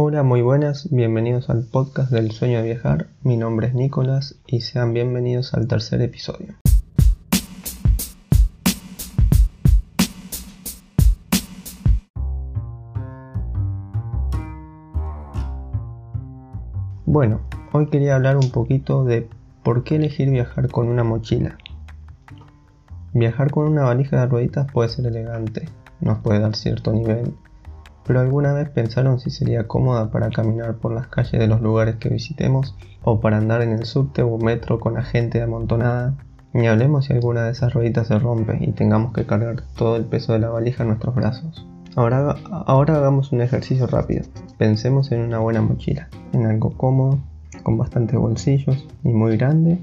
Hola, muy buenas, bienvenidos al podcast del sueño de viajar. Mi nombre es Nicolás y sean bienvenidos al tercer episodio. Bueno, hoy quería hablar un poquito de por qué elegir viajar con una mochila. Viajar con una valija de rueditas puede ser elegante, nos puede dar cierto nivel pero alguna vez pensaron si sería cómoda para caminar por las calles de los lugares que visitemos o para andar en el subte o metro con la gente amontonada. Ni hablemos si alguna de esas rueditas se rompe y tengamos que cargar todo el peso de la valija en nuestros brazos. Ahora, ahora hagamos un ejercicio rápido. Pensemos en una buena mochila, en algo cómodo, con bastantes bolsillos, ni muy grande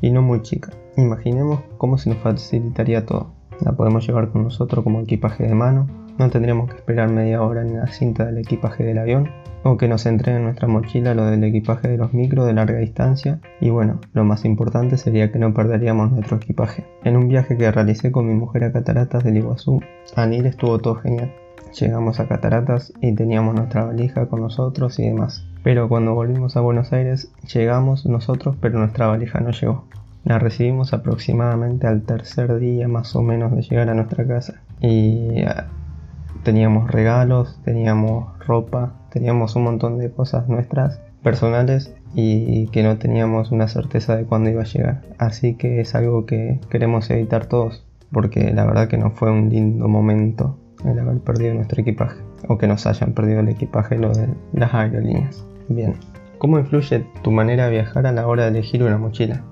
y no muy chica. Imaginemos cómo se nos facilitaría todo. La podemos llevar con nosotros como equipaje de mano, no tendríamos que esperar media hora en la cinta del equipaje del avión o que nos entre en nuestra mochila lo del equipaje de los micros de larga distancia y bueno, lo más importante sería que no perderíamos nuestro equipaje. En un viaje que realicé con mi mujer a Cataratas del Iguazú, Anil estuvo todo genial. Llegamos a Cataratas y teníamos nuestra valija con nosotros y demás. Pero cuando volvimos a Buenos Aires, llegamos nosotros pero nuestra valija no llegó. La recibimos aproximadamente al tercer día más o menos de llegar a nuestra casa. Y teníamos regalos, teníamos ropa, teníamos un montón de cosas nuestras personales y que no teníamos una certeza de cuándo iba a llegar. Así que es algo que queremos evitar todos, porque la verdad que no fue un lindo momento el haber perdido nuestro equipaje, o que nos hayan perdido el equipaje lo de las aerolíneas. Bien, ¿cómo influye tu manera de viajar a la hora de elegir una mochila?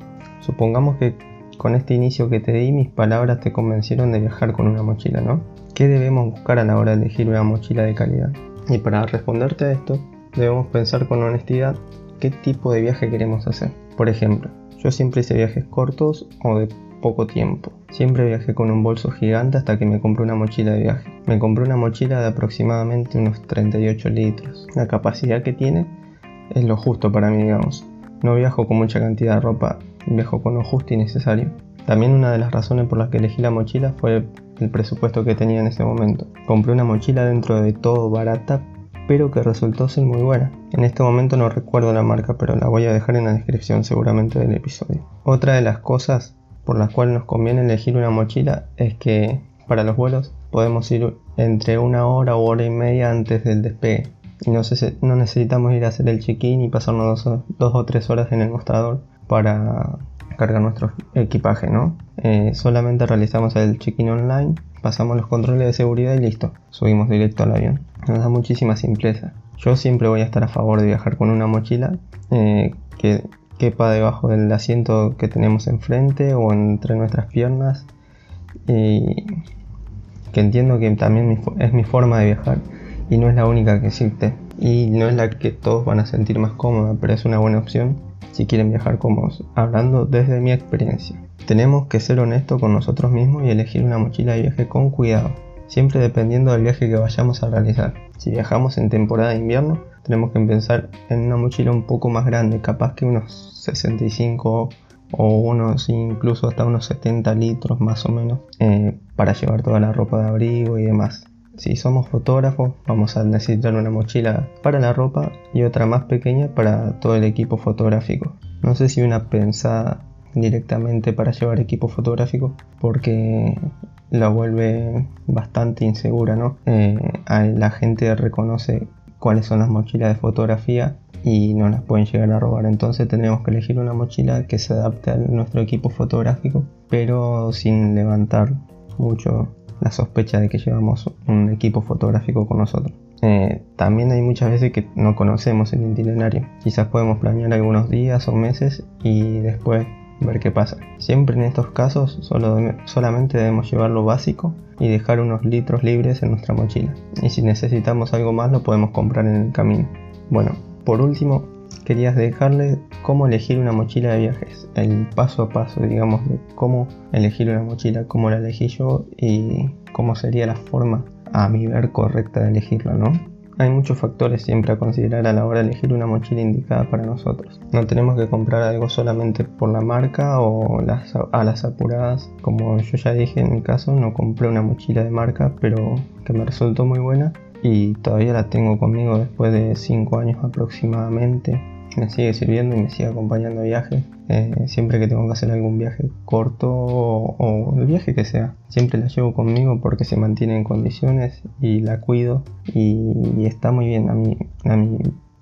Supongamos que con este inicio que te di mis palabras te convencieron de viajar con una mochila, ¿no? ¿Qué debemos buscar a la hora de elegir una mochila de calidad? Y para responderte a esto, debemos pensar con honestidad qué tipo de viaje queremos hacer. Por ejemplo, yo siempre hice viajes cortos o de poco tiempo. Siempre viajé con un bolso gigante hasta que me compré una mochila de viaje. Me compré una mochila de aproximadamente unos 38 litros. La capacidad que tiene es lo justo para mí, digamos. No viajo con mucha cantidad de ropa, viajo con lo justo y necesario. También una de las razones por las que elegí la mochila fue el presupuesto que tenía en ese momento. Compré una mochila dentro de todo barata, pero que resultó ser muy buena. En este momento no recuerdo la marca, pero la voy a dejar en la descripción seguramente del episodio. Otra de las cosas por las cuales nos conviene elegir una mochila es que para los vuelos podemos ir entre una hora o hora y media antes del despegue. Y no, necesitamos ir a hacer el check-in y pasarnos dos o tres horas en el mostrador para cargar nuestro equipaje, ¿no? Eh, solamente realizamos el check-in online, pasamos los controles de seguridad y listo, subimos directo al avión. Nos da muchísima simpleza. Yo siempre voy a estar a favor de viajar con una mochila eh, que quepa debajo del asiento que tenemos enfrente o entre nuestras piernas y que entiendo que también es mi forma de viajar y no es la única que existe y no es la que todos van a sentir más cómoda, pero es una buena opción si quieren viajar cómodos, hablando desde mi experiencia. Tenemos que ser honestos con nosotros mismos y elegir una mochila de viaje con cuidado, siempre dependiendo del viaje que vayamos a realizar. Si viajamos en temporada de invierno, tenemos que pensar en una mochila un poco más grande, capaz que unos 65 o unos incluso hasta unos 70 litros más o menos eh, para llevar toda la ropa de abrigo y demás. Si somos fotógrafos, vamos a necesitar una mochila para la ropa y otra más pequeña para todo el equipo fotográfico. No sé si una pensada directamente para llevar equipo fotográfico porque la vuelve bastante insegura, ¿no? Eh, la gente reconoce cuáles son las mochilas de fotografía y no las pueden llegar a robar. Entonces tenemos que elegir una mochila que se adapte a nuestro equipo fotográfico, pero sin levantar mucho la sospecha de que llevamos un equipo fotográfico con nosotros. Eh, también hay muchas veces que no conocemos el itinerario. Quizás podemos planear algunos días o meses y después ver qué pasa. Siempre en estos casos solo, solamente debemos llevar lo básico y dejar unos litros libres en nuestra mochila. Y si necesitamos algo más lo podemos comprar en el camino. Bueno, por último, querías dejarle cómo elegir una mochila de viajes, el paso a paso, digamos, de cómo elegir una mochila, cómo la elegí yo y cómo sería la forma a mi ver correcta de elegirla, ¿no? Hay muchos factores siempre a considerar a la hora de elegir una mochila indicada para nosotros. No tenemos que comprar algo solamente por la marca o las, a las apuradas. Como yo ya dije en mi caso, no compré una mochila de marca, pero que me resultó muy buena y todavía la tengo conmigo después de 5 años aproximadamente. Me sigue sirviendo y me sigue acompañando a viajes. Eh, siempre que tengo que hacer algún viaje corto o, el viaje que sea, siempre la llevo conmigo porque se mantiene en condiciones y la cuido y, está muy bien. A mi, a mi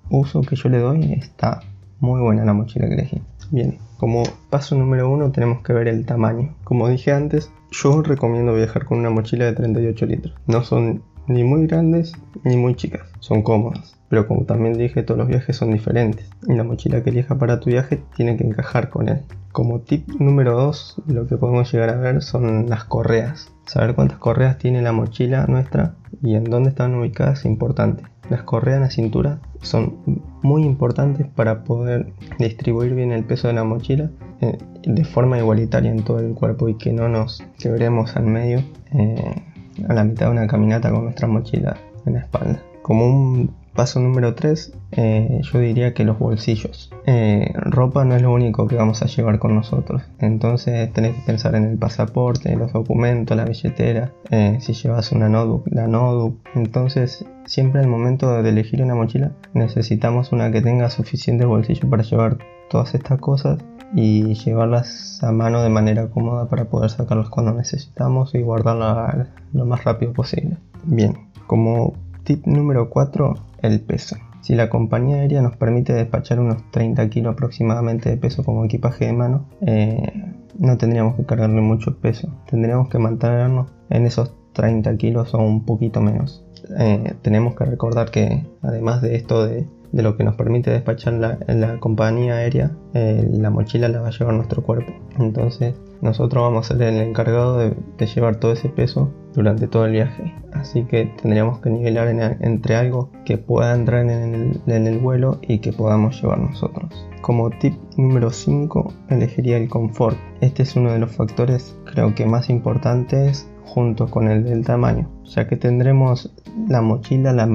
uso que yo le doy está muy buena la mochila que elegí. Bien, como paso número uno tenemos que ver el tamaño. Como dije antes, yo recomiendo viajar con una mochila de 38 litros. No son ni muy grandes ni muy chicas, son cómodas. Pero como también dije, todos los viajes son diferentes y la mochila que elija para tu viaje tiene que encajar con él. Como tip número 2, lo que podemos llegar a ver son las correas. Saber cuántas correas tiene la mochila nuestra y en dónde están ubicadas es importante. Las correas en la cintura son muy importantes para poder distribuir bien el peso de la mochila eh, de forma igualitaria en todo el cuerpo y que no nos quebremos al medio eh, a la mitad de una caminata con nuestra mochila en la espalda. Como un paso número 3, eh, yo diría que los bolsillos. Eh, ropa no es lo único que vamos a llevar con nosotros. Entonces tenés que pensar en el pasaporte, los documentos, la billetera, eh, si llevas una notebook, la notebook. Entonces siempre al momento de elegir una mochila necesitamos una que tenga suficiente bolsillo para llevar todas estas cosas y llevarlas a mano de manera cómoda para poder sacarlas cuando necesitamos y guardarlas lo más rápido posible. Bien, como tip número 4, el peso. Si la compañía aérea nos permite despachar unos 30 kilos aproximadamente de peso como equipaje de mano, eh, no tendríamos que cargarle mucho peso. Tendríamos que mantenernos en esos 30 kilos o un poquito menos. Eh, tenemos que recordar que además de esto de lo que nos permite despachar la, la compañía aérea, eh, la mochila la va a llevar nuestro cuerpo. Entonces nosotros vamos a ser el encargado de, llevar todo ese peso durante todo el viaje. Así que tendríamos que nivelar entre algo que pueda entrar en el, vuelo y que podamos llevar nosotros. Como tip número 5 elegiría el confort. Este es uno de los factores creo que más importantes junto con el del tamaño, ya que tendremos la mochila la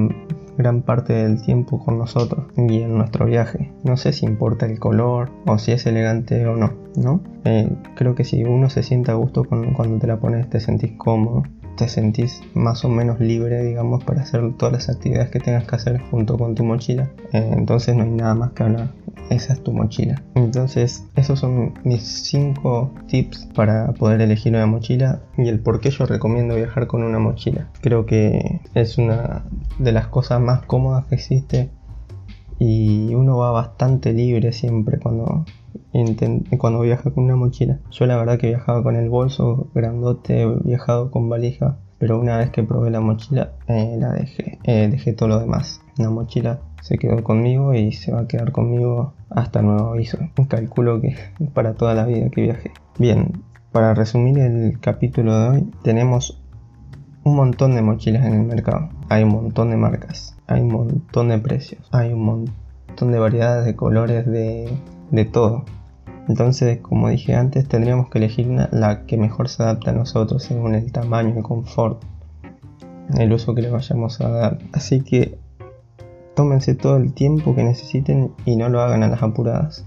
gran parte del tiempo con nosotros y en nuestro viaje. No sé si importa el color o si es elegante o no, ¿no? Eh, creo que si uno se siente a gusto cuando te la pones, te sentís cómodo te sentís más o menos libre, digamos, para hacer todas las actividades que tengas que hacer junto con tu mochila. Eh, entonces no hay nada más que hablar. Esa es tu mochila. Entonces, esos son mis 5 tips para poder elegir una mochila y el por qué yo recomiendo viajar con una mochila. Creo que es una de las cosas más cómodas que existe y uno va bastante libre siempre cuando cuando viaja con una mochila. Yo la verdad que viajaba con el bolso grandote, viajado con valija, pero una vez que probé la mochila eh, la dejé, eh, dejé todo lo demás. La mochila se quedó conmigo y se va a quedar conmigo hasta nuevo aviso. Calculo que para toda la vida que viaje. Bien, para resumir el capítulo de hoy, tenemos un montón de mochilas en el mercado. Hay un montón de marcas, hay un montón de precios, hay un montón de variedades de colores, de todo. Entonces, como dije antes, tendríamos que elegir la que mejor se adapte a nosotros según el tamaño, el confort, el uso que le vayamos a dar. Así que tómense todo el tiempo que necesiten y no lo hagan a las apuradas.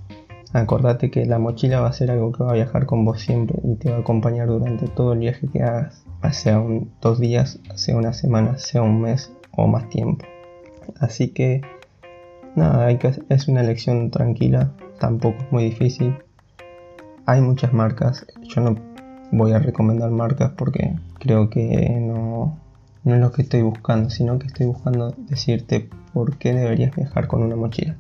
Acordate que la mochila va a ser algo que va a viajar con vos siempre y te va a acompañar durante todo el viaje que hagas, sea dos días, sea una semana, sea un mes o más tiempo. Así que nada, es una elección tranquila, tampoco es muy difícil. Hay muchas marcas, yo no voy a recomendar marcas porque creo que no, no es lo que estoy buscando, sino que estoy buscando decirte por qué deberías viajar con una mochila.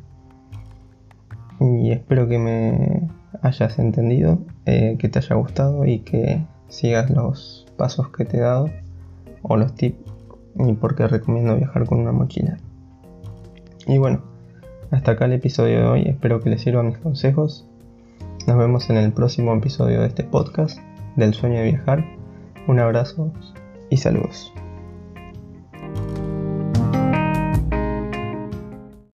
Y espero que me hayas entendido, eh, que te haya gustado y que sigas los pasos que te he dado o los tips y por qué recomiendo viajar con una mochila. Y bueno, hasta acá el episodio de hoy, espero que les sirvan mis consejos. Nos vemos en el próximo episodio de este podcast del sueño de viajar. Un abrazo y saludos.